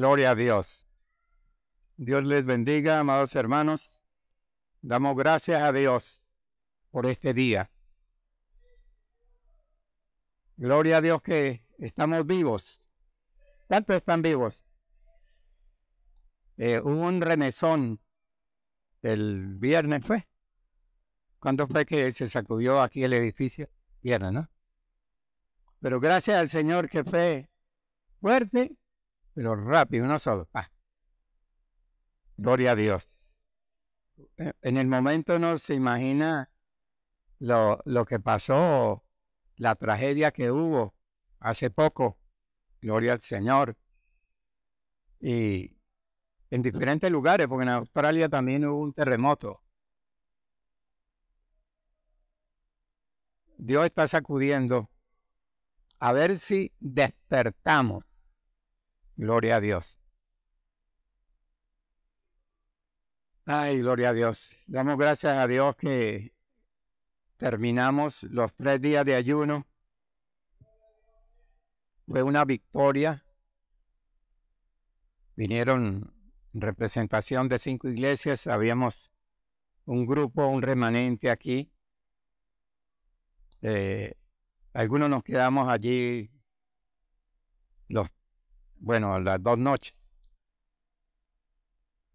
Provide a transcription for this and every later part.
Gloria a Dios. Dios les bendiga, amados hermanos. Damos gracias a Dios por este día. Gloria a Dios que estamos vivos. ¿Cuántos están vivos? Eh, hubo un remesón el viernes, ¿fue? ¿Cuándo fue que se sacudió aquí el edificio? Viernes, ¿no? Pero gracias al Señor que fue fuerte, pero rápido, no solo. Gloria a Dios. E, en el momento no se imagina lo, lo que pasó, la tragedia que hubo hace poco. Gloria al Señor. Y en diferentes lugares, porque en Australia también hubo un terremoto. Dios está sacudiendo a ver si despertamos. Gloria a Dios. Ay, gloria a Dios. Damos gracias a Dios que terminamos los tres días de ayuno. Fue una victoria. Vinieron en representación de cinco iglesias. Habíamos un grupo, un remanente aquí. Eh, algunos nos quedamos allí los, bueno, las dos noches.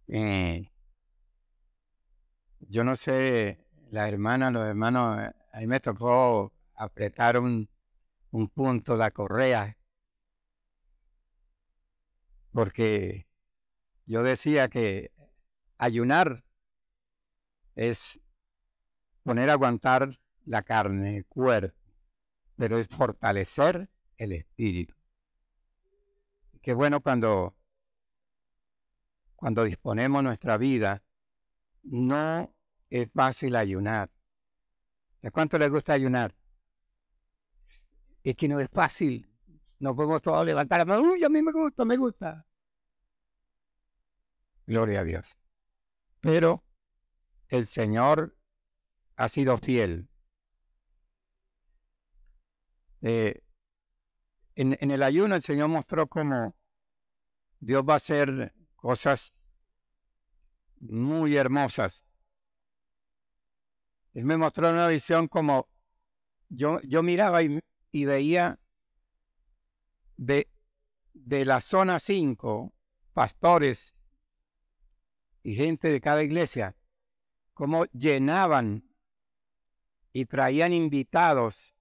Eh, yo no sé, la hermana, los hermanos, a mí me tocó apretar un, un punto, la correa, porque yo decía que ayunar es poner a aguantar la carne, el cuerpo pero es fortalecer el espíritu. Qué bueno cuando, cuando disponemos nuestra vida, no es fácil ayunar. ¿De cuánto les gusta ayunar? Es que no es fácil. No podemos todos levantar Uy, a mí me gusta, me gusta. Gloria a Dios. Pero el Señor ha sido fiel eh, en, el ayuno el Señor mostró cómo Dios va a hacer cosas muy hermosas. Él me mostró una visión como yo, yo miraba y, veía de, de la zona 5 pastores y gente de cada iglesia, cómo llenaban y traían invitados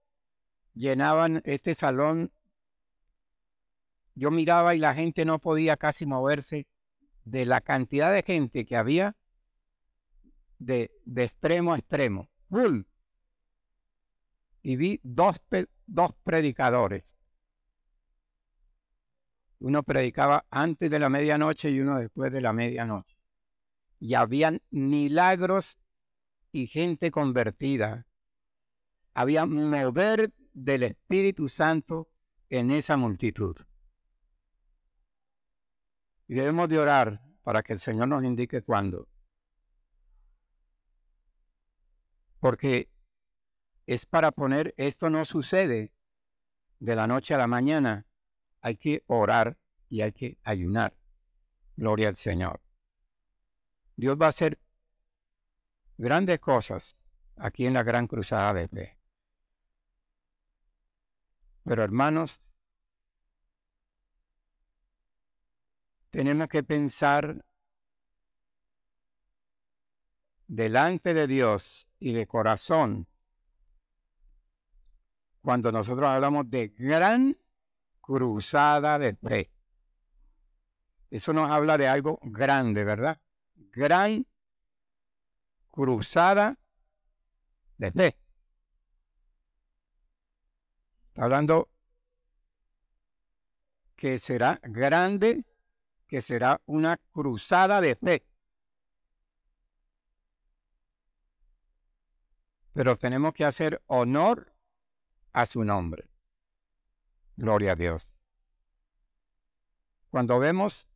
llenaban este salón. Yo miraba y la gente no podía casi moverse de la cantidad de gente que había de, de extremo a extremo. Y vi dos, dos predicadores. Uno predicaba antes de la medianoche y uno después de la medianoche. Y habían milagros y gente convertida. Había mover del Espíritu Santo en esa multitud. Y debemos de orar para que el Señor nos indique cuándo. Porque es para poner, esto no sucede de la noche a la mañana. Hay que orar y hay que ayunar. Gloria al Señor. Dios va a hacer grandes cosas aquí en la gran cruzada de fe. Pero hermanos, tenemos que pensar delante de Dios y de corazón cuando nosotros hablamos de gran cruzada de fe. Eso nos habla de algo grande, ¿verdad? Gran cruzada de fe. Está hablando que será grande, que será una cruzada de fe. Pero tenemos que hacer honor a su nombre. Gloria a Dios. Cuando vemos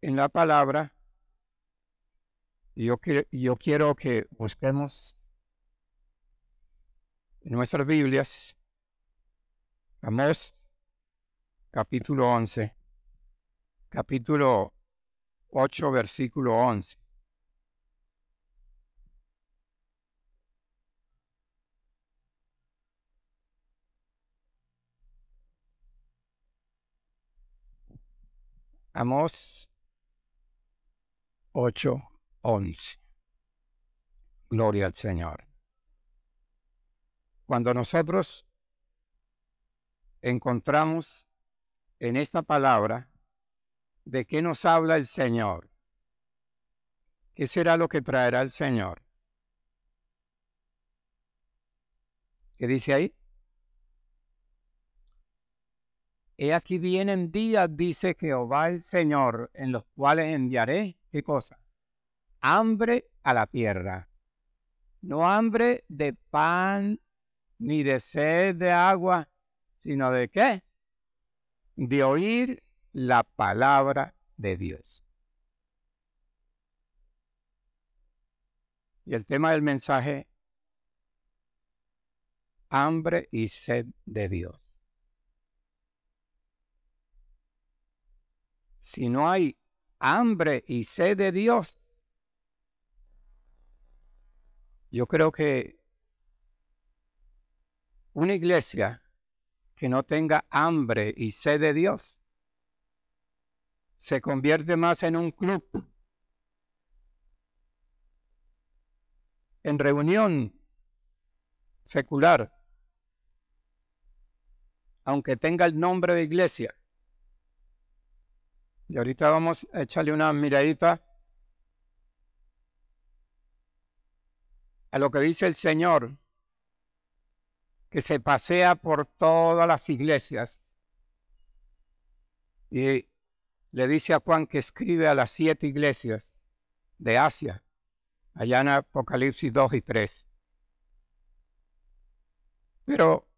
en la palabra, yo, yo quiero que busquemos en nuestras Biblias, Amós capítulo 11, capítulo 8, versículo 11. Amos 8, 11. Gloria al Señor. Cuando nosotros encontramos en esta palabra de qué nos habla el Señor, qué será lo que traerá el Señor. ¿Qué dice ahí? He aquí vienen días, dice Jehová el Señor, en los cuales enviaré, ¿qué cosa? Hambre a la tierra. No hambre de pan ni de sed de agua, sino de qué? De oír la palabra de Dios. Y el tema del mensaje, hambre y sed de Dios. si no hay hambre y sed de Dios, yo creo que una iglesia que no tenga hambre y sed de Dios se convierte más en un club, en reunión secular, aunque tenga el nombre de iglesia. Y ahorita vamos a echarle una miradita a lo que dice el Señor, que se pasea por todas las iglesias. Y le dice a Juan que escribe a las siete iglesias de Asia, allá en Apocalipsis 2 y 3. Pero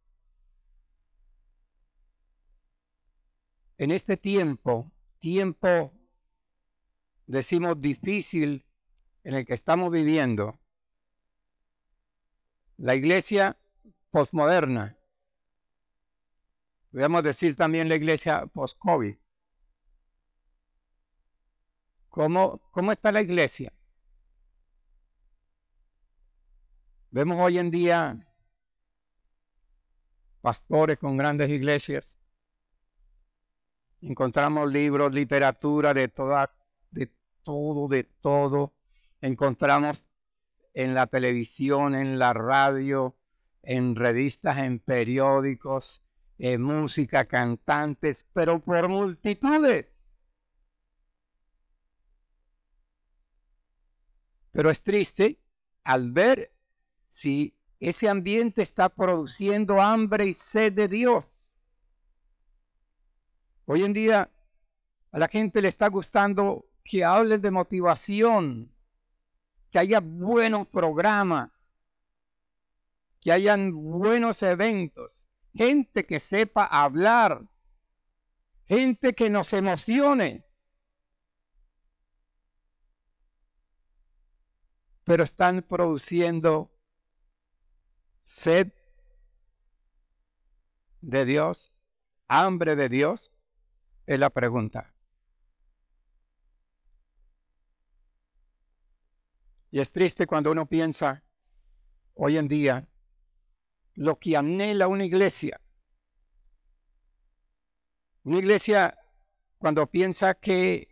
en este tiempo tiempo, decimos, difícil en el que estamos viviendo, la iglesia postmoderna, podemos decir también la iglesia post-COVID. ¿Cómo, ¿Cómo está la iglesia? Vemos hoy en día pastores con grandes iglesias Encontramos libros, literatura de toda, de todo, de todo. Encontramos en la televisión, en la radio, en revistas, en periódicos, en música, cantantes, pero por multitudes. Pero es triste al ver si ese ambiente está produciendo hambre y sed de Dios. Hoy en día a la gente le está gustando que hablen de motivación, que haya buenos programas, que hayan buenos eventos, gente que sepa hablar, gente que nos emocione. Pero están produciendo sed de Dios, hambre de Dios. Es la pregunta. Y es triste cuando uno piensa hoy en día lo que anhela una iglesia. Una iglesia cuando piensa que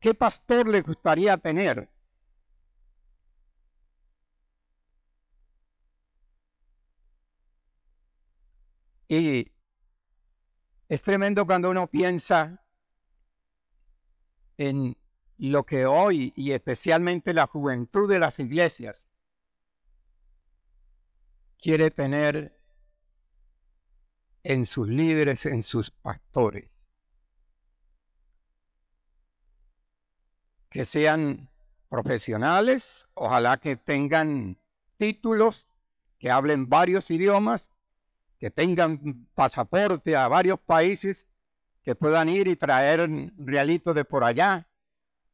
qué pastor le gustaría tener. Y es tremendo cuando uno piensa en lo que hoy y especialmente la juventud de las iglesias quiere tener en sus líderes, en sus pastores. Que sean profesionales, ojalá que tengan títulos, que hablen varios idiomas que tengan pasaporte a varios países, que puedan ir y traer realitos de por allá,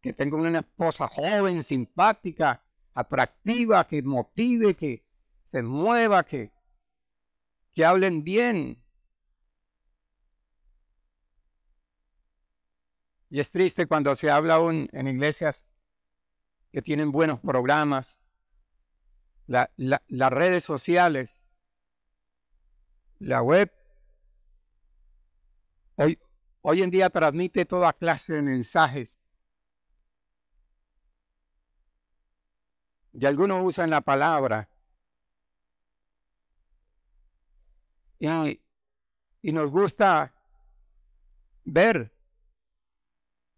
que tengan una esposa joven, simpática, atractiva, que motive, que se mueva, que, que hablen bien. Y es triste cuando se habla aún en iglesias que tienen buenos programas, las redes sociales, la web. Hoy, hoy en día transmite toda clase de mensajes. Y algunos usan la palabra. Y, y nos gusta ver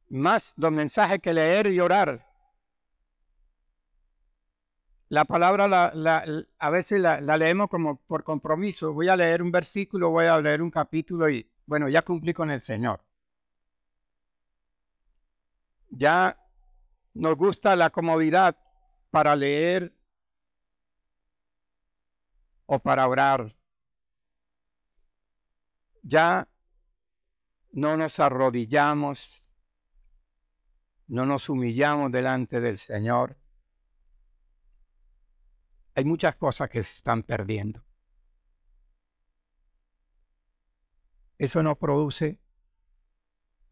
más los mensajes que leer y orar. La palabra la, a veces la, leemos como por compromiso. Voy a leer un versículo, voy a leer un capítulo y bueno, ya cumplí con el Señor. Ya nos gusta la comodidad para leer o para orar. Ya no nos arrodillamos no nos humillamos delante del Señor, hay muchas cosas que se están perdiendo. Eso no produce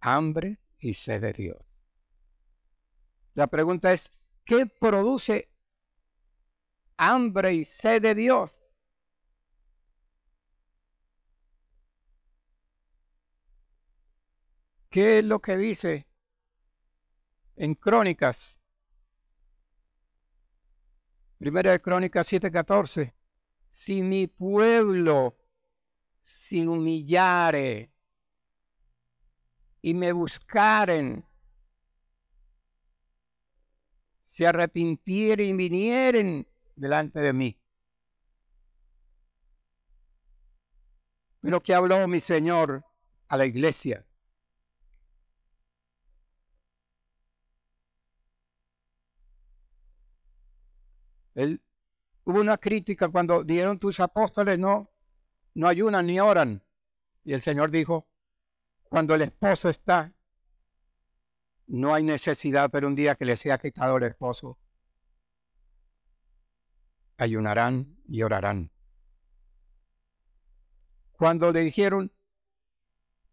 hambre y sed de Dios. La pregunta es, ¿qué produce hambre y sed de Dios? ¿Qué es lo que dice en Crónicas. Primera de Crónicas 7:14. Si mi pueblo se humillare y me buscaren, se arrepintieren y vinieren delante de mí. Pero que habló mi Señor a la iglesia. Hubo una crítica cuando dieron tus apóstoles no, no ayunan ni oran. Y el Señor dijo, cuando el esposo está, no hay necesidad, pero un día que le sea quitado el esposo, ayunarán y orarán. Cuando le dijeron,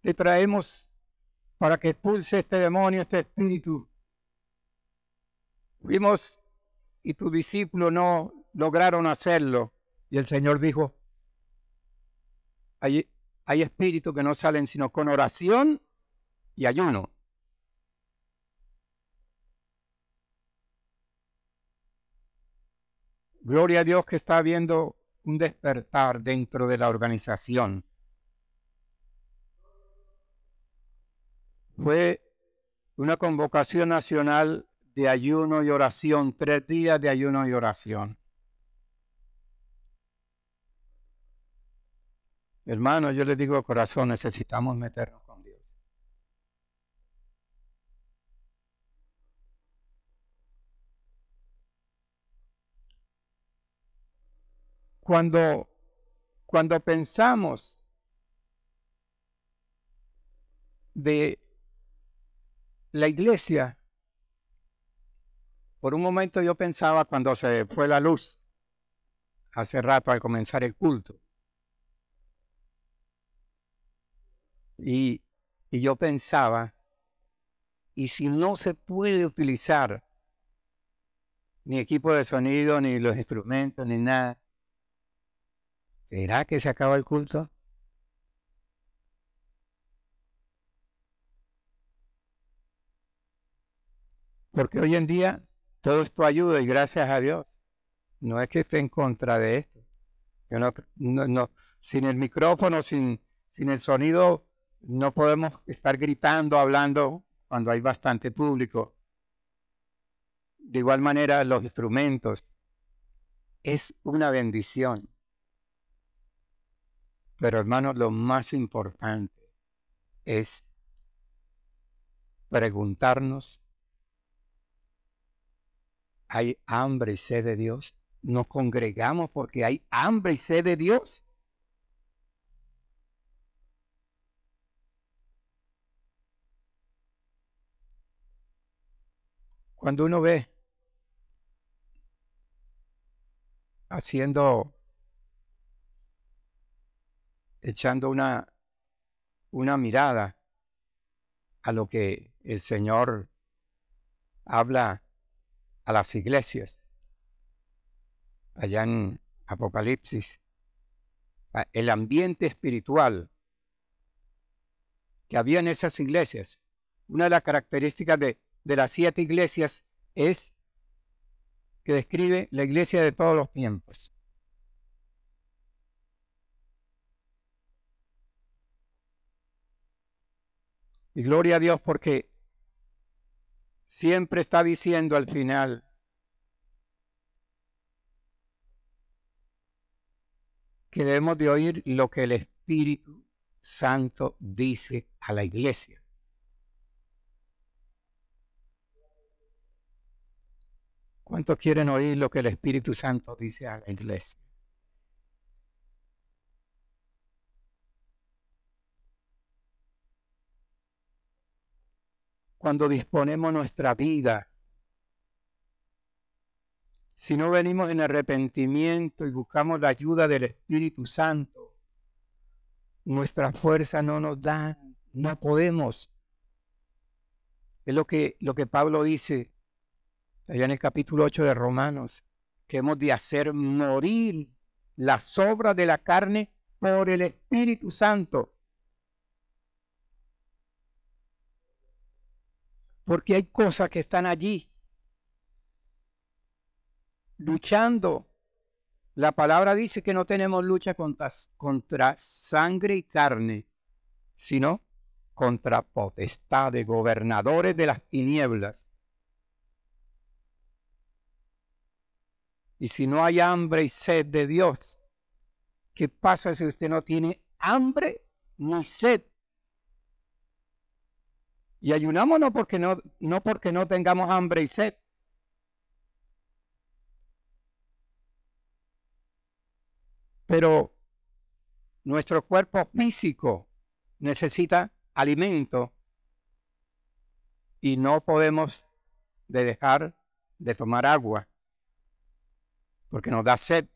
te traemos para que expulse este demonio, este espíritu, vimos y tu discípulo no lograron hacerlo. Y el Señor dijo, hay, hay espíritus que no salen sino con oración y ayuno. Gloria a Dios que está habiendo un despertar dentro de la organización. Fue una convocación nacional de ayuno y oración, tres días de ayuno y oración. Hermano, yo le digo corazón, necesitamos meternos con Dios. Cuando, cuando pensamos de la iglesia por un momento yo pensaba cuando se fue la luz, hace rato al comenzar el culto, y, y yo pensaba, y si no se puede utilizar ni equipo de sonido, ni los instrumentos, ni nada, ¿será que se acaba el culto? Porque hoy en día todo esto ayuda y gracias a Dios. No es que esté en contra de esto. no, sin el micrófono, sin, sin el sonido, no podemos estar gritando, hablando cuando hay bastante público. De igual manera, los instrumentos. Es una bendición. Pero hermanos, lo más importante es preguntarnos hay hambre y sed de Dios. Nos congregamos porque hay hambre y sed de Dios. Cuando uno ve haciendo, echando una, una mirada a lo que el Señor habla a las iglesias. Allá en Apocalipsis, el ambiente espiritual que había en esas iglesias. Una de las características de, de las siete iglesias es que describe la iglesia de todos los tiempos. Y gloria a Dios porque siempre está diciendo al final, que debemos de oír lo que el Espíritu Santo dice a la iglesia. ¿Cuántos quieren oír lo que el Espíritu Santo dice a la iglesia? Cuando disponemos nuestra vida, si no venimos en arrepentimiento y buscamos la ayuda del Espíritu Santo, nuestra fuerza no nos da, no podemos. Es lo que, lo que Pablo dice allá en el capítulo 8 de Romanos, que hemos de hacer morir las obras de la carne por el Espíritu Santo. Porque hay cosas que están allí, luchando. La palabra dice que no tenemos lucha contra, contra sangre y carne, sino contra potestades, gobernadores de las tinieblas Y si no hay hambre y sed de Dios, ¿qué pasa si usted no tiene hambre ni sed? Y ayunamos no porque no, no porque no tengamos hambre y sed. Pero nuestro cuerpo físico necesita alimento y no podemos dejar de tomar agua porque nos da sed.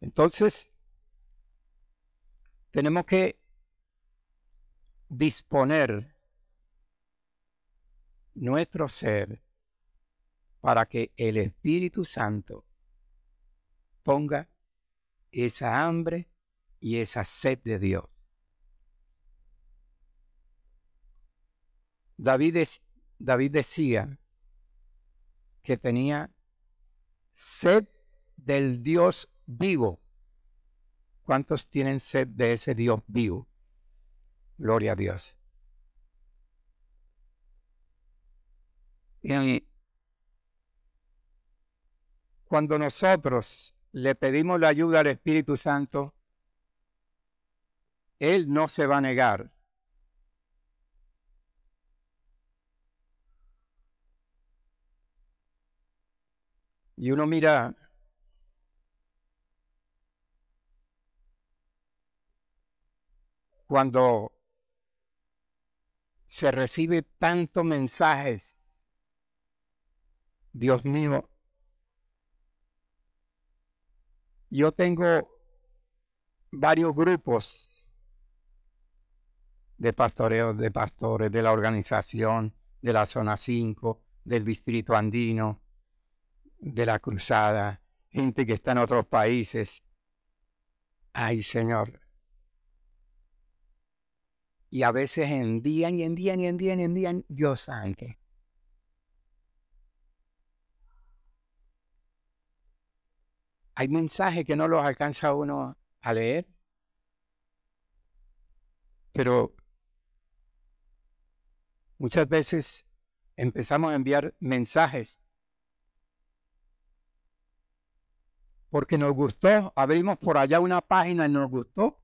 Entonces, tenemos que disponer nuestro ser para que el Espíritu Santo ponga esa hambre y esa sed de Dios. David decía que tenía sed del Dios vivo. ¿Cuántos tienen sed de ese Dios vivo? Gloria a Dios. Y cuando nosotros le pedimos la ayuda al Espíritu Santo, Él no se va a negar Y uno mira cuando se recibe tantos mensajes, Dios mío, yo tengo varios grupos de pastoreos, de pastores, de la organización, de la zona 5, del distrito andino, de la cruzada, gente que está en otros países. Ay, Señor. Y a veces envían y envían y envían y envían, Dios santo. Hay mensajes que no los alcanza uno a leer, pero muchas veces empezamos a enviar mensajes porque nos gustó, abrimos por allá una página y nos gustó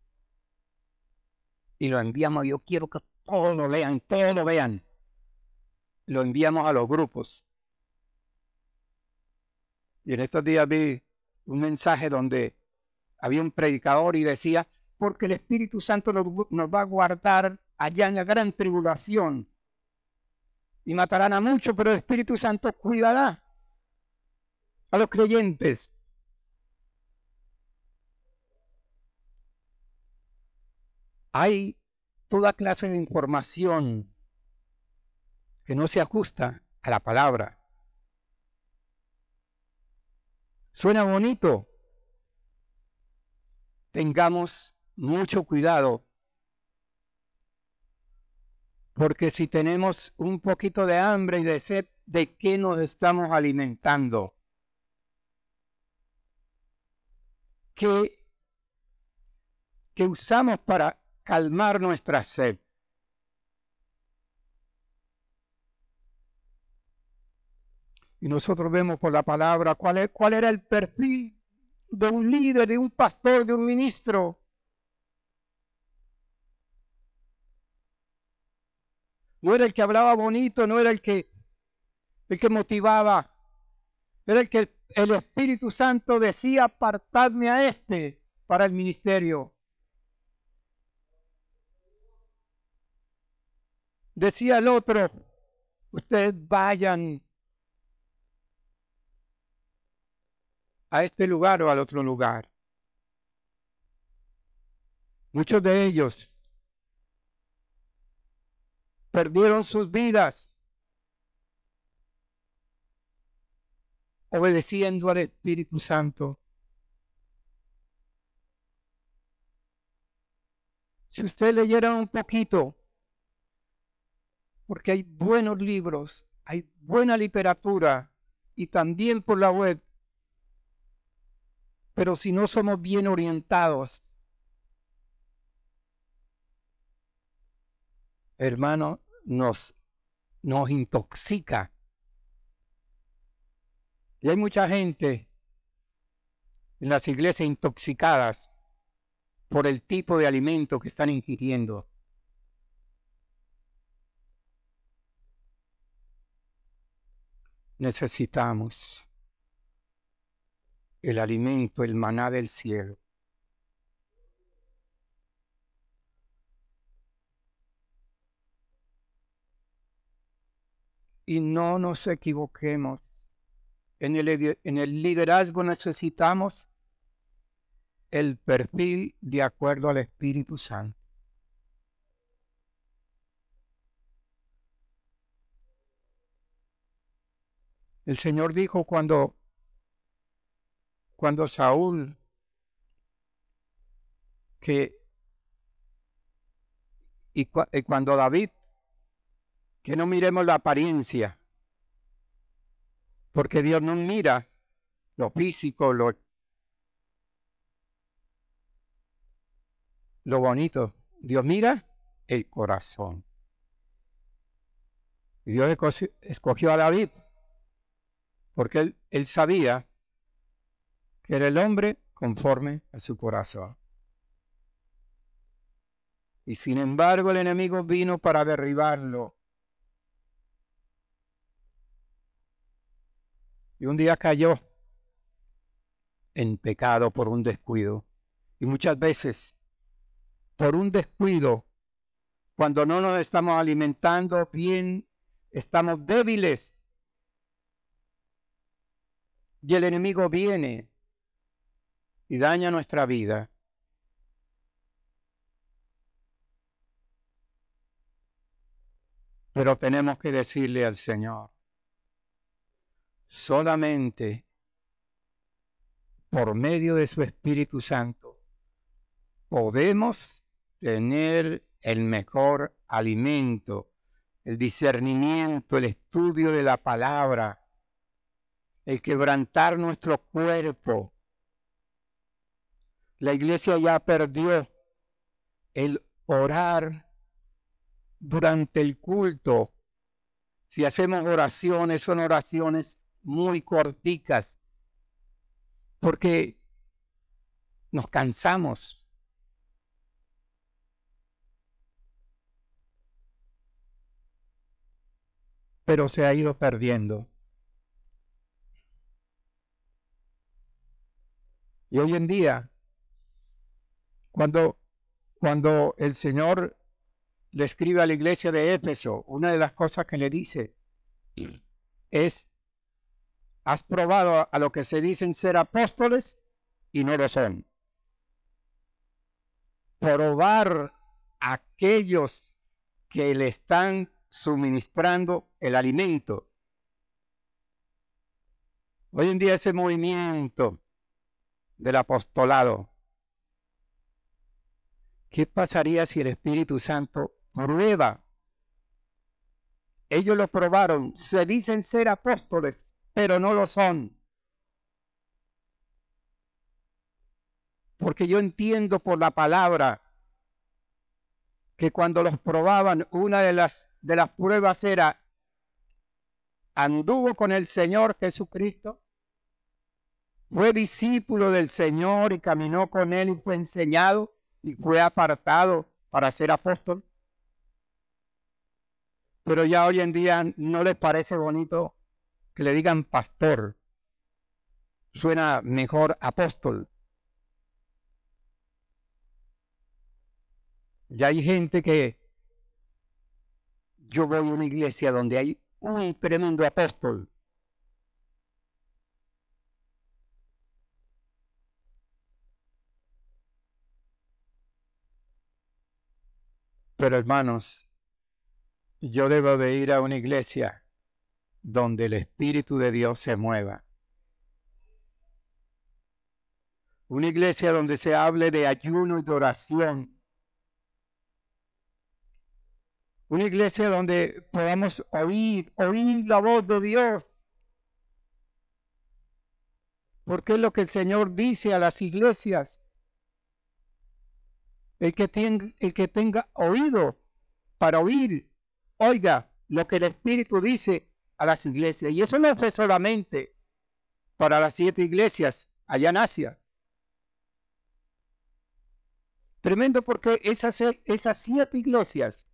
y lo enviamos. Yo quiero que todos lo lean, todos lo vean. Lo enviamos a los grupos. Y en estos días vi un mensaje donde había un predicador y decía, porque el Espíritu Santo nos, nos va a guardar allá en la gran tribulación. Y matarán a muchos, pero el Espíritu Santo cuidará a los creyentes. Hay toda clase de información que no se ajusta a la palabra. Suena bonito. Tengamos mucho cuidado, porque si tenemos un poquito de hambre y de sed, ¿de qué nos estamos alimentando? ¿Qué, qué usamos para calmar nuestra sed? Y nosotros vemos por la palabra cuál, es, cuál era el perfil de un líder, de un pastor, de un ministro. No era el que hablaba bonito, no era el que, el que motivaba. Era el que el Espíritu Santo decía, apartadme a este para el ministerio. Decía el otro, ustedes vayan a este lugar o al otro lugar. Muchos de ellos perdieron sus vidas obedeciendo al Espíritu Santo. Si usted leyera un poquito, porque hay buenos libros, hay buena literatura y también por la web pero si no somos bien orientados, hermano, nos, nos intoxica. Y hay mucha gente en las iglesias intoxicadas por el tipo de alimento que están ingiriendo. Necesitamos el alimento, el maná del cielo. Y no nos equivoquemos. En el, liderazgo necesitamos el perfil de acuerdo al Espíritu Santo. El Señor dijo cuando cuando Saúl, que, y, cuando David, que no miremos la apariencia, porque Dios no mira lo físico, lo, lo bonito. Dios mira el corazón. Dios escogió a David porque él, sabía que era el hombre conforme a su corazón. Y sin embargo el enemigo vino para derribarlo. Y un día cayó en pecado por un descuido. Y muchas veces, por un descuido, cuando no nos estamos alimentando bien, estamos débiles. Y el enemigo viene y daña nuestra vida, pero tenemos que decirle al Señor, solamente por medio de su Espíritu Santo podemos tener el mejor alimento, el discernimiento, el estudio de la palabra, el quebrantar nuestro cuerpo, la iglesia ya perdió el orar durante el culto. Si hacemos oraciones, son oraciones muy corticas, porque nos cansamos. Pero se ha ido perdiendo. Y hoy en día cuando, cuando el Señor le escribe a la iglesia de Éfeso, una de las cosas que le dice es, has probado a lo que se dicen ser apóstoles y no lo son. Probar aquellos que le están suministrando el alimento. Hoy en día ese movimiento del apostolado, ¿qué pasaría si el Espíritu Santo prueba? Ellos lo probaron, se dicen ser apóstoles, pero no lo son. Porque yo entiendo por la palabra que cuando los probaban, una de las, de las pruebas era, anduvo con el Señor Jesucristo, fue discípulo del Señor y caminó con él y fue enseñado y fue apartado para ser apóstol. Pero ya hoy en día no les parece bonito que le digan pastor. Suena mejor apóstol. Ya hay gente que yo voy a una iglesia donde hay un tremendo apóstol. Pero hermanos, yo debo de ir a una iglesia donde el Espíritu de Dios se mueva. Una iglesia donde se hable de ayuno y de oración Una iglesia donde podamos oír, oír la voz de Dios. Porque es lo que el Señor dice a las iglesias. El que, el que tenga oído para oír, oiga lo que el Espíritu dice a las iglesias. Y eso no fue solamente para las siete iglesias allá en Asia. Tremendo porque esas, esas siete iglesias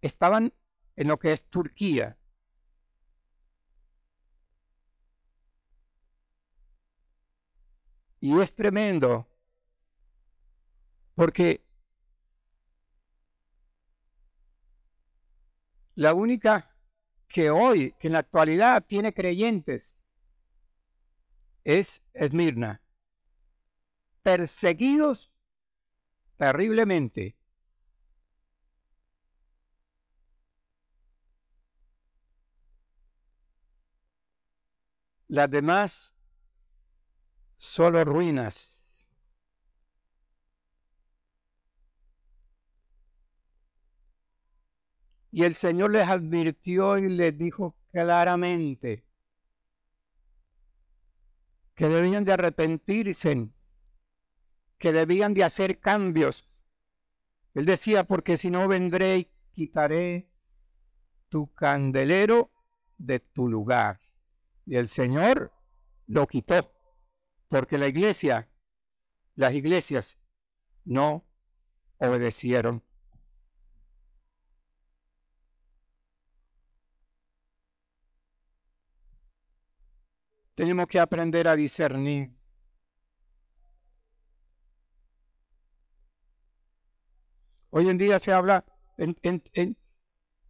estaban en lo que es Turquía. Y es tremendo porque la única que hoy, que en la actualidad tiene creyentes, es Esmirna. Perseguidos terriblemente Las demás, solo ruinas. Y el Señor les advirtió y les dijo claramente que debían de arrepentirse, que debían de hacer cambios. Él decía, porque si no vendré y quitaré tu candelero de tu lugar. Y el Señor lo quitó, porque la iglesia, las iglesias no obedecieron. Tenemos que aprender a discernir. Hoy en día se habla en, en,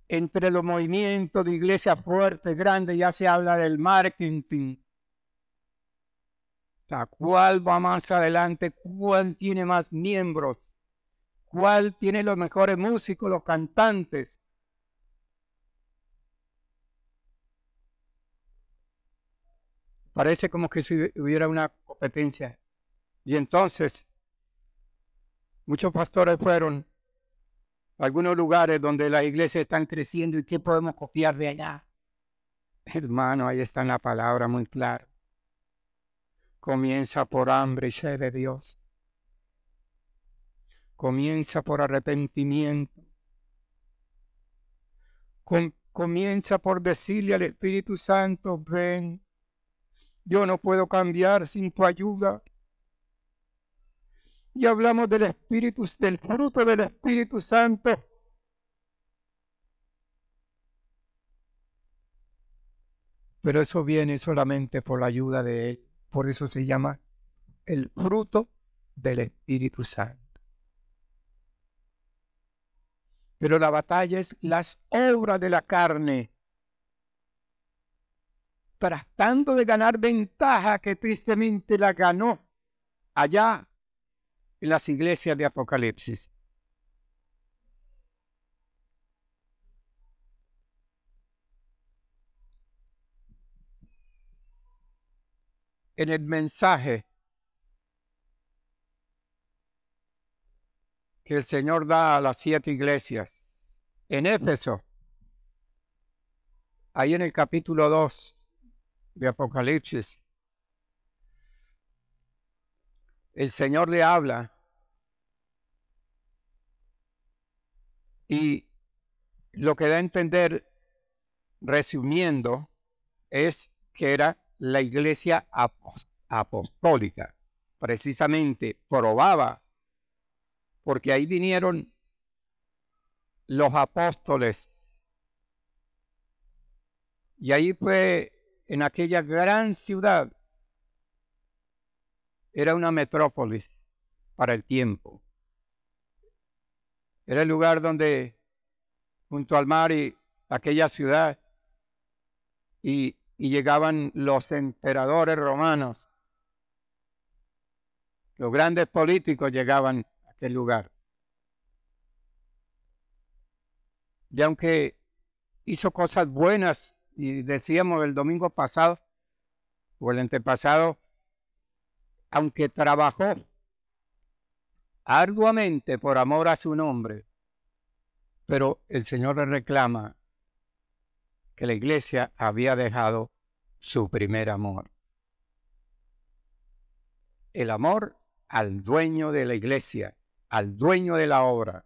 entre los movimientos de iglesia fuerte, grande, ya se habla del marketing. ¿Cuál va más adelante? ¿Cuál tiene más miembros? ¿Cuál tiene los mejores músicos, los cantantes? Parece como que si hubiera una competencia. Y entonces, muchos pastores fueron algunos lugares donde las iglesias están creciendo y qué podemos copiar de allá. Hermano, ahí está la palabra muy clara. Comienza por hambre y sed de Dios. Comienza por arrepentimiento. comienza por decirle al Espíritu Santo, ven, yo no puedo cambiar sin tu ayuda y hablamos del Espíritu, del fruto del Espíritu Santo. Pero eso viene solamente por la ayuda de Él. Por eso se llama el fruto del Espíritu Santo. Pero la batalla es las obras de la carne. Tratando de ganar ventaja que tristemente la ganó allá en las iglesias de Apocalipsis. En el mensaje que el Señor da a las siete iglesias. En Éfeso, ahí en el capítulo 2 de Apocalipsis, el Señor le habla y lo que da a entender, resumiendo, es que era la iglesia apostólica. Precisamente probaba, porque ahí vinieron los apóstoles. Y ahí fue en aquella gran ciudad era una metrópolis para el tiempo. Era el lugar donde, junto al mar y aquella ciudad, y, y llegaban los emperadores romanos, los grandes políticos llegaban a aquel lugar. Y aunque hizo cosas buenas, y decíamos el domingo pasado, o el antepasado, aunque trabajó arduamente por amor a su nombre, pero el Señor le reclama que la iglesia había dejado su primer amor. El amor al dueño de la iglesia, al dueño de la obra,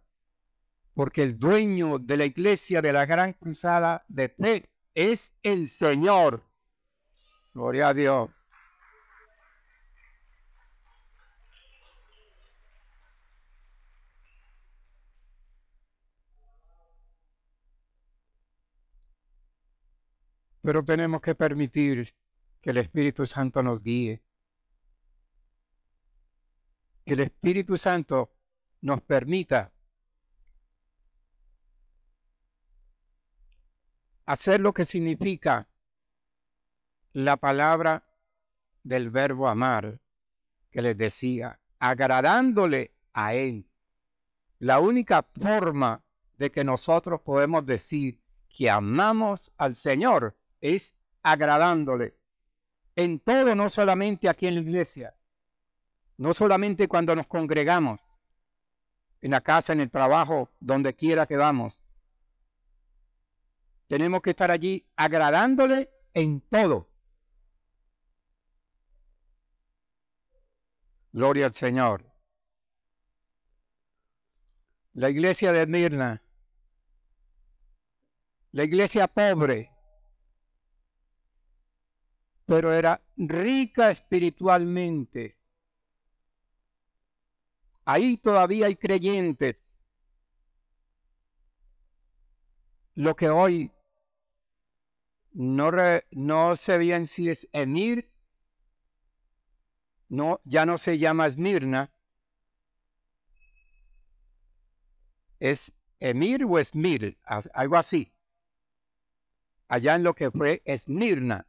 porque el dueño de la iglesia de la gran cruzada de fe es el Señor. Gloria a Dios. Pero tenemos que permitir que el Espíritu Santo nos guíe. Que el Espíritu Santo nos permita hacer lo que significa la palabra del verbo amar, que les decía, agradándole a Él. La única forma de que nosotros podemos decir que amamos al Señor es agradándole. En todo, no solamente aquí en la iglesia, no solamente cuando nos congregamos, en la casa, en el trabajo, donde quiera que vamos. Tenemos que estar allí agradándole en todo. Gloria al Señor. La iglesia de Mirna, la iglesia pobre, pero era rica espiritualmente. Ahí todavía hay creyentes. Lo que hoy no, no se bien si es Emir, no, ya no se llama Esmirna, es Emir o Esmir, algo así. Allá en lo que fue Esmirna.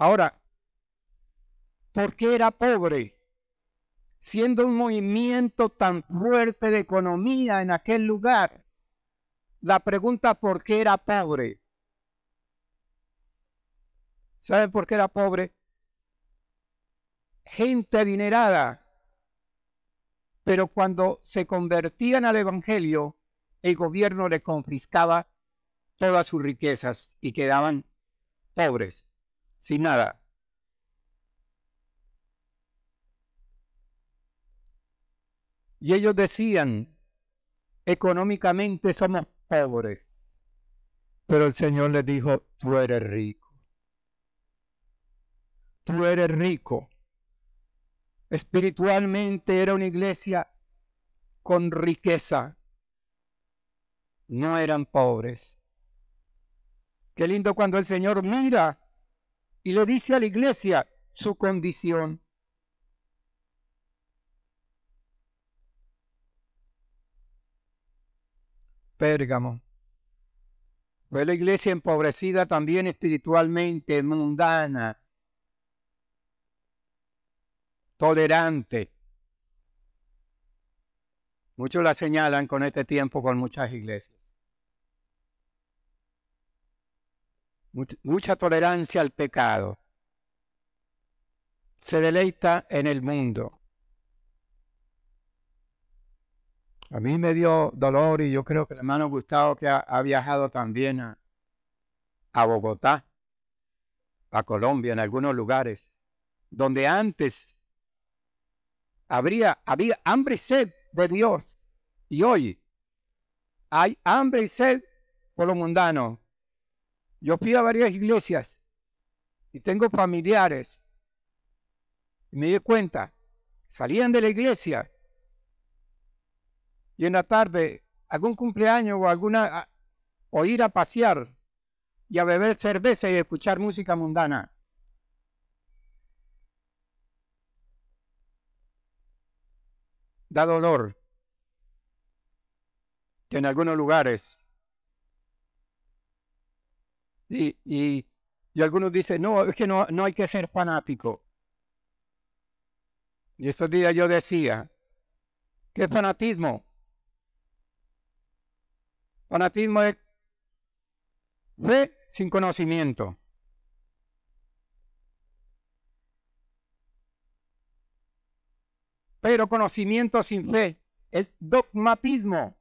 Ahora, ¿por qué era pobre? Siendo un movimiento tan fuerte de economía en aquel lugar, la pregunta ¿por qué era pobre? ¿Saben por qué era pobre? Gente adinerada. Pero cuando se convertían al Evangelio, el gobierno le confiscaba todas sus riquezas y quedaban pobres sin nada. Y ellos decían, económicamente somos pobres. Pero el Señor les dijo, tú eres rico. Tú eres rico. Espiritualmente era una iglesia con riqueza. No eran pobres. Qué lindo cuando el Señor mira y le dice a la iglesia su condición. Pérgamo. Fue la iglesia empobrecida también espiritualmente, mundana. tolerante. Muchos la señalan con este tiempo con muchas iglesias. Mucha, tolerancia al pecado. Se deleita en el mundo. A mí me dio dolor y yo creo que el hermano Gustavo que ha, viajado también a, a Bogotá, a Colombia, en algunos lugares, donde antes habría, había hambre y sed de Dios. Y hoy hay hambre y sed por lo mundano. Yo fui a varias iglesias y tengo familiares. Y me di cuenta, salían de la iglesia y en la tarde algún cumpleaños o alguna o ir a pasear y a beber cerveza y escuchar música mundana. Da dolor que en algunos lugares y, y, algunos dicen, no, es que no, no hay que ser fanático. Y estos días yo decía, ¿qué fanatismo? Fanatismo es fe sin conocimiento. Pero conocimiento sin fe es dogmatismo,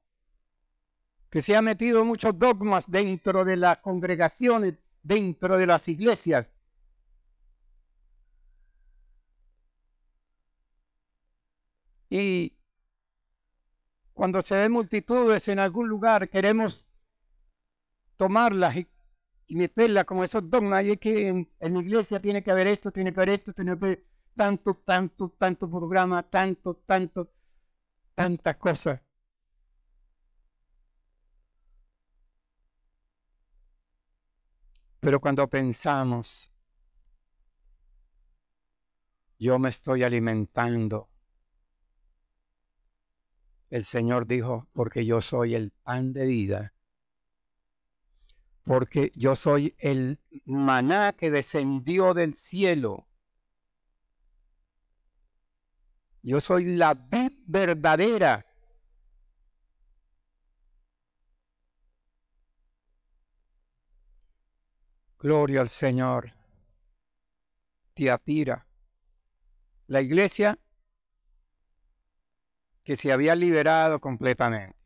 que se ha metido muchos dogmas dentro de las congregaciones, dentro de las iglesias. Y cuando se ven multitudes en algún lugar, queremos tomarlas y, meterlas como esos dogmas. Y es que en, la iglesia tiene que haber esto, tiene que haber esto, tiene que haber tanto, tanto, tanto programa, tanto, tanto, tantas cosas. Pero cuando pensamos, yo me estoy alimentando el Señor dijo, porque yo soy el pan de vida, porque yo soy el maná que descendió del cielo. Yo soy la vid verdadera. Gloria al Señor. Tiatira. La iglesia que se había liberado completamente.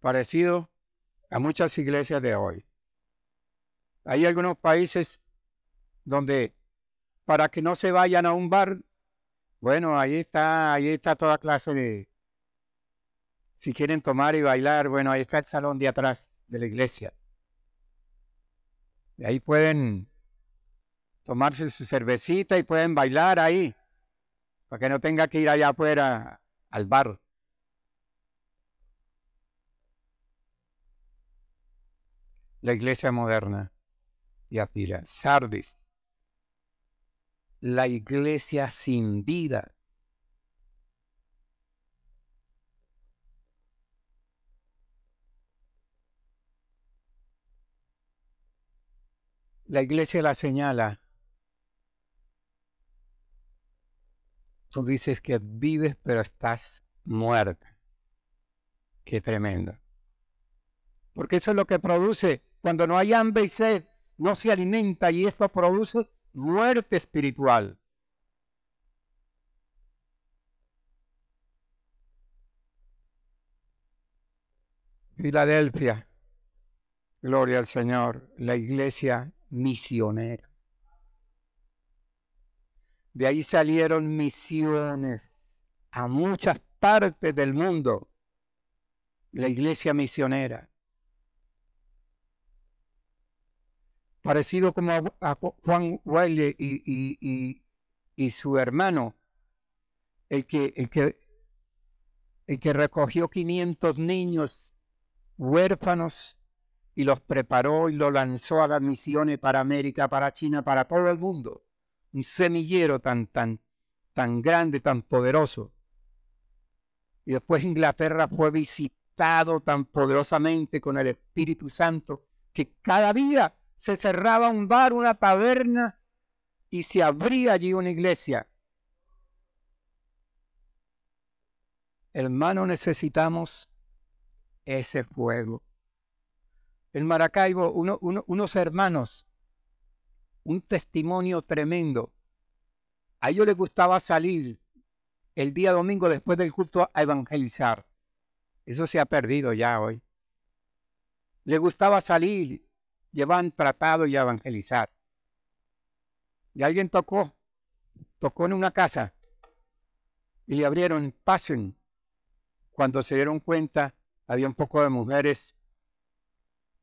Parecido a muchas iglesias de hoy. Hay algunos países donde para que no se vayan a un bar, bueno, ahí está, ahí está toda clase de, si quieren tomar y bailar, bueno, ahí está el salón de atrás de la iglesia. Y ahí pueden tomarse su cervecita y pueden bailar ahí para que no tenga que ir allá afuera al bar. La iglesia moderna, y afira, Sardis, la iglesia sin vida. La iglesia la señala tú dices que vives pero estás muerta. Qué tremendo. Porque eso es lo que produce cuando no hay hambre y sed, no se alimenta y esto produce muerte espiritual. Filadelfia, gloria al Señor, la iglesia misionera. De ahí salieron misiones a muchas partes del mundo. La iglesia misionera. Parecido como a, Juan Wiley y, su hermano, el que, el, que, el que recogió 500 niños huérfanos y los preparó y los lanzó a las misiones para América, para China, para todo el mundo un semillero tan, tan, tan grande, tan poderoso. Y después Inglaterra fue visitado tan poderosamente con el Espíritu Santo que cada día se cerraba un bar, una taberna, y se abría allí una iglesia. Hermano, necesitamos ese fuego. En Maracaibo, unos hermanos, un testimonio tremendo. A ellos les gustaba salir el día domingo después del culto a evangelizar. Eso se ha perdido ya hoy. Les gustaba salir, llevan tratado y evangelizar. Y alguien tocó, tocó en una casa y le abrieron, pasen. Cuando se dieron cuenta, había un poco de mujeres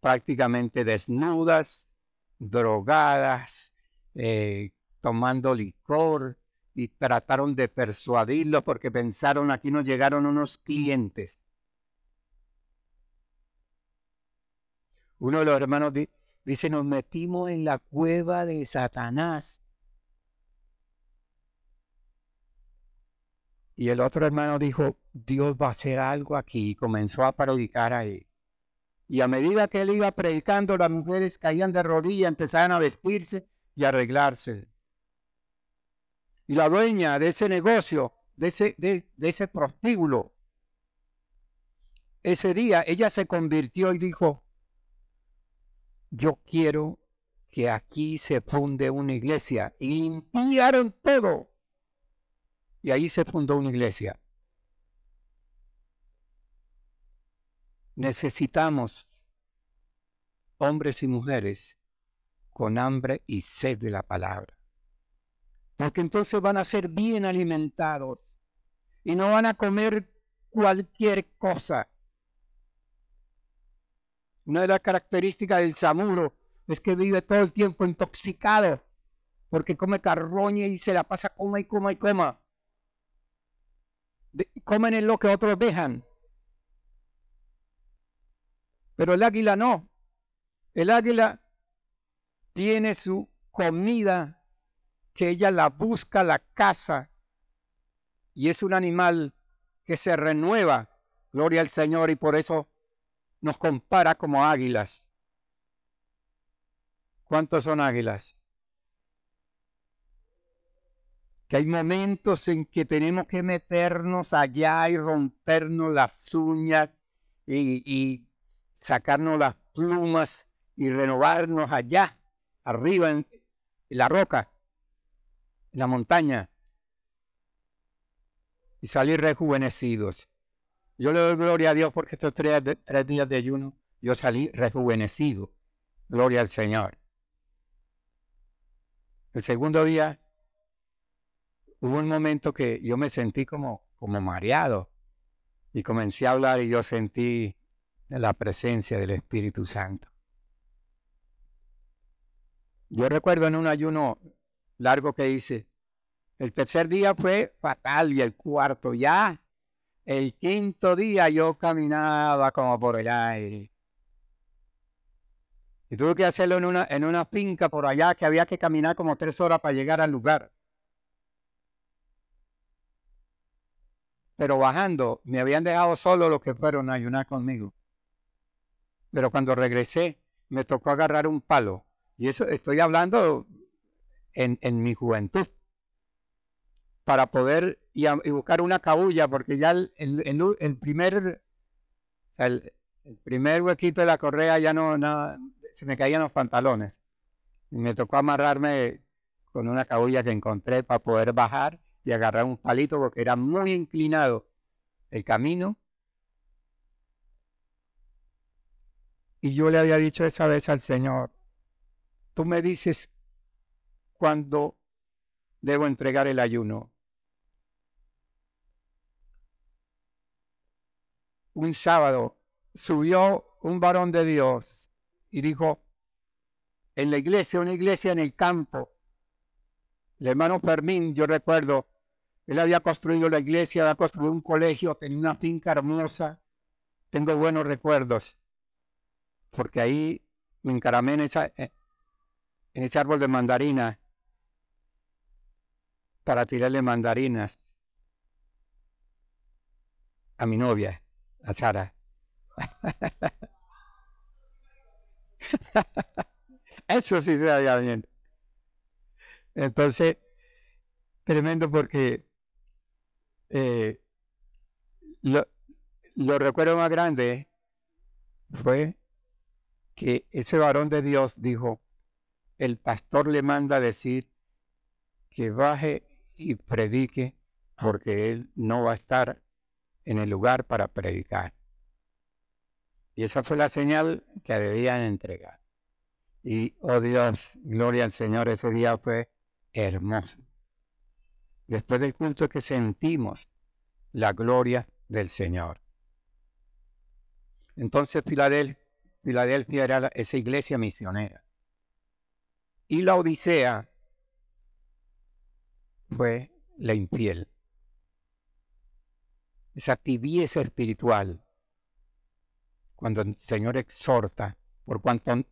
prácticamente desnudas, drogadas, eh, tomando licor, y trataron de persuadirlo porque pensaron aquí nos llegaron unos clientes. Uno de los hermanos dice, nos metimos en la cueva de Satanás Y el otro hermano dijo, Dios va a hacer algo aquí. Y comenzó a predicar ahí. Y a medida que él iba predicando, las mujeres caían de rodillas, empezaban a vestirse y arreglarse. Y la dueña de ese negocio, de ese, de ese prostíbulo, ese día ella se convirtió y dijo, yo quiero que aquí se funde una iglesia. Y limpiaron todo y ahí se fundó una iglesia. Necesitamos hombres y mujeres con hambre y sed de la palabra. Porque entonces van a ser bien alimentados y no van a comer cualquier cosa. Una de las características del samuro es que vive todo el tiempo intoxicado porque come carroña y se la pasa coma y coma y coma comen en lo que otros dejan. Pero el águila no. El águila tiene su comida que ella la busca, la caza. Y es un animal que se renueva. Gloria al Señor y por eso nos compara como águilas. ¿Cuántos son águilas? que hay momentos en que tenemos que meternos allá y rompernos las uñas y, sacarnos las plumas y renovarnos allá, arriba en, la roca, en la montaña, y salir rejuvenecidos. Yo le doy gloria a Dios porque estos tres, días de ayuno yo salí rejuvenecido. Gloria al Señor. El segundo día hubo un momento que yo me sentí como, como mareado y comencé a hablar y yo sentí la presencia del Espíritu Santo. Yo recuerdo en un ayuno largo que hice, el tercer día fue fatal y el cuarto ya. El quinto día yo caminaba como por el aire. Y tuve que hacerlo en una, en una finca por allá que había que caminar como tres horas para llegar al lugar. Pero bajando, me habían dejado solo los que fueron a ayunar conmigo. Pero cuando regresé, me tocó agarrar un palo. Y eso estoy hablando en, en mi juventud. Para poder y, buscar una cabulla, porque ya el, el, primer el, primer huequito de la correa ya no, no, se me caían los pantalones. Y me tocó amarrarme con una cabulla que encontré para poder bajar y agarrar un palito porque era muy inclinado el camino. Y yo le había dicho esa vez al Señor, tú me dices cuándo debo entregar el ayuno. Un sábado subió un varón de Dios y dijo, en la iglesia, una iglesia en el campo, el hermano Fermín, yo recuerdo, él había construido la iglesia, había construido un colegio, tenía una finca hermosa. Tengo buenos recuerdos, porque ahí me encaramé en, esa, eh, en ese árbol de mandarina para tirarle mandarinas a mi novia, a Sara. Eso sí se había bien. Entonces, tremendo porque eh, lo, lo recuerdo más grande fue que ese varón de Dios dijo, el pastor le manda decir que baje y predique porque él no va a estar en el lugar para predicar. Y esa fue la señal que debían entregar. Y, oh Dios, gloria al Señor, ese día fue hermoso. Después del culto que sentimos la gloria del Señor. Entonces Filadelfia, Filadelfia era esa iglesia misionera. Y la Odisea fue la infiel. Esa tibieza espiritual. Cuando el Señor exhorta, por cuanto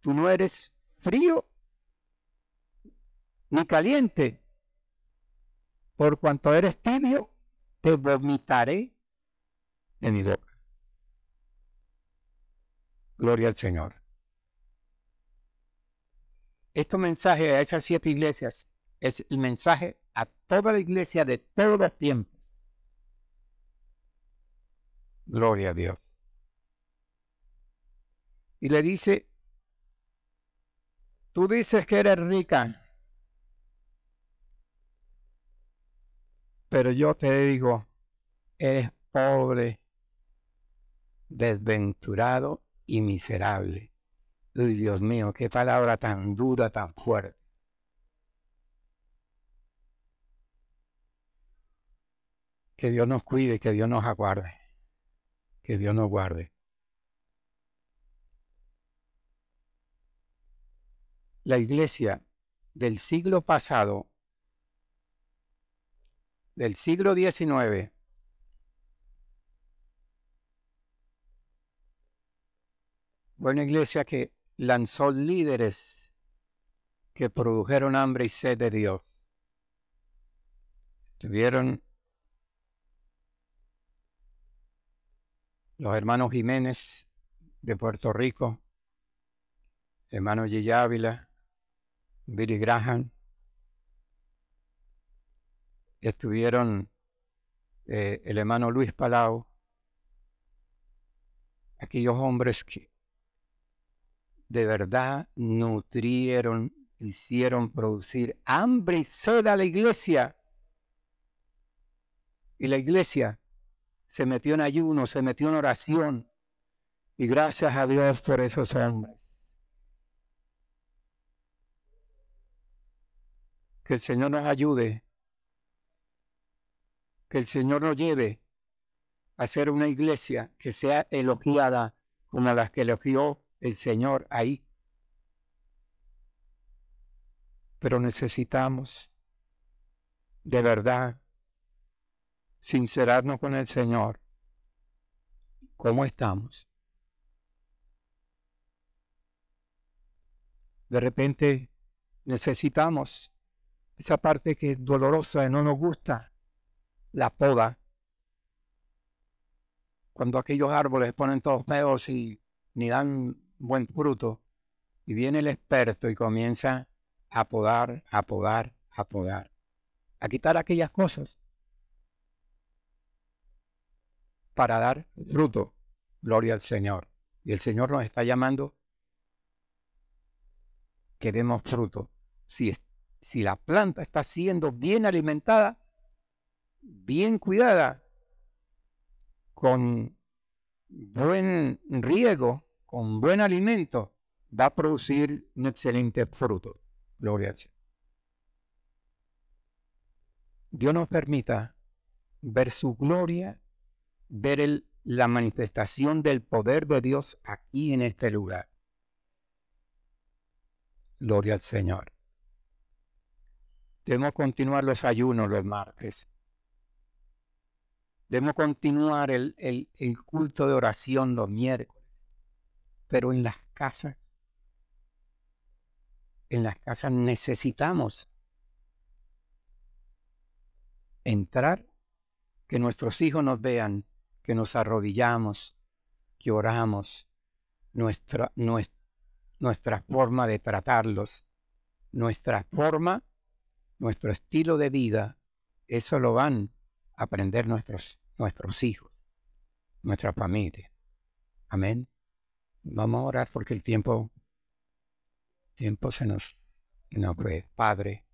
tú no eres frío ni caliente, por cuanto eres tibio, te vomitaré en mi boca. Gloria al Señor. Este mensaje a esas siete iglesias es el mensaje a toda la iglesia de todos los tiempos. Gloria a Dios. Y le dice, tú dices que eres rica, pero yo te digo, eres pobre, desventurado y miserable. Uy, Dios mío, qué palabra tan dura, tan fuerte. Que Dios nos cuide, que Dios nos aguarde, que Dios nos guarde. La iglesia del siglo pasado, del siglo XIX, una iglesia que lanzó líderes que produjeron hambre y sed de Dios. Tuvieron los hermanos Jiménez de Puerto Rico, hermano G. Ávila, Billy Graham. Estuvieron eh, el hermano Luis Palau, aquellos hombres que de verdad nutrieron, hicieron producir hambre y sed a la iglesia. Y la iglesia se metió en ayuno, se metió en oración. Y gracias a Dios por esos hombres. Que el Señor nos ayude. Que el Señor nos lleve a ser una iglesia que sea elogiada como las que elogió el Señor ahí. Pero necesitamos de verdad sincerarnos con el Señor. ¿Cómo estamos? De repente necesitamos esa parte que es dolorosa y no nos gusta, la poda. Cuando aquellos árboles ponen todos feos y ni dan buen fruto. Y viene el experto y comienza a podar, a podar, a podar, a quitar aquellas cosas para dar fruto. Gloria al Señor. Y el Señor nos está llamando que demos fruto. Si, si la planta está siendo bien alimentada, bien cuidada, con buen riego, con buen alimento, va a producir un excelente fruto. Gloria a Dios. Dios nos permita ver su gloria, ver la manifestación del poder de Dios aquí en este lugar. Gloria al Señor. Debemos continuar los ayunos los martes. Debemos continuar el culto de oración los miércoles pero en las casas, en las casas necesitamos entrar, que nuestros hijos nos vean, que nos arrodillamos, que oramos, nuestra, nuestra, nuestra forma de tratarlos, nuestra forma nuestro estilo de vida, eso lo van a aprender nuestros, nuestros hijos, nuestra familia. Amén. Vamos a orar porque el tiempo, tiempo se nos, no fue. Padre,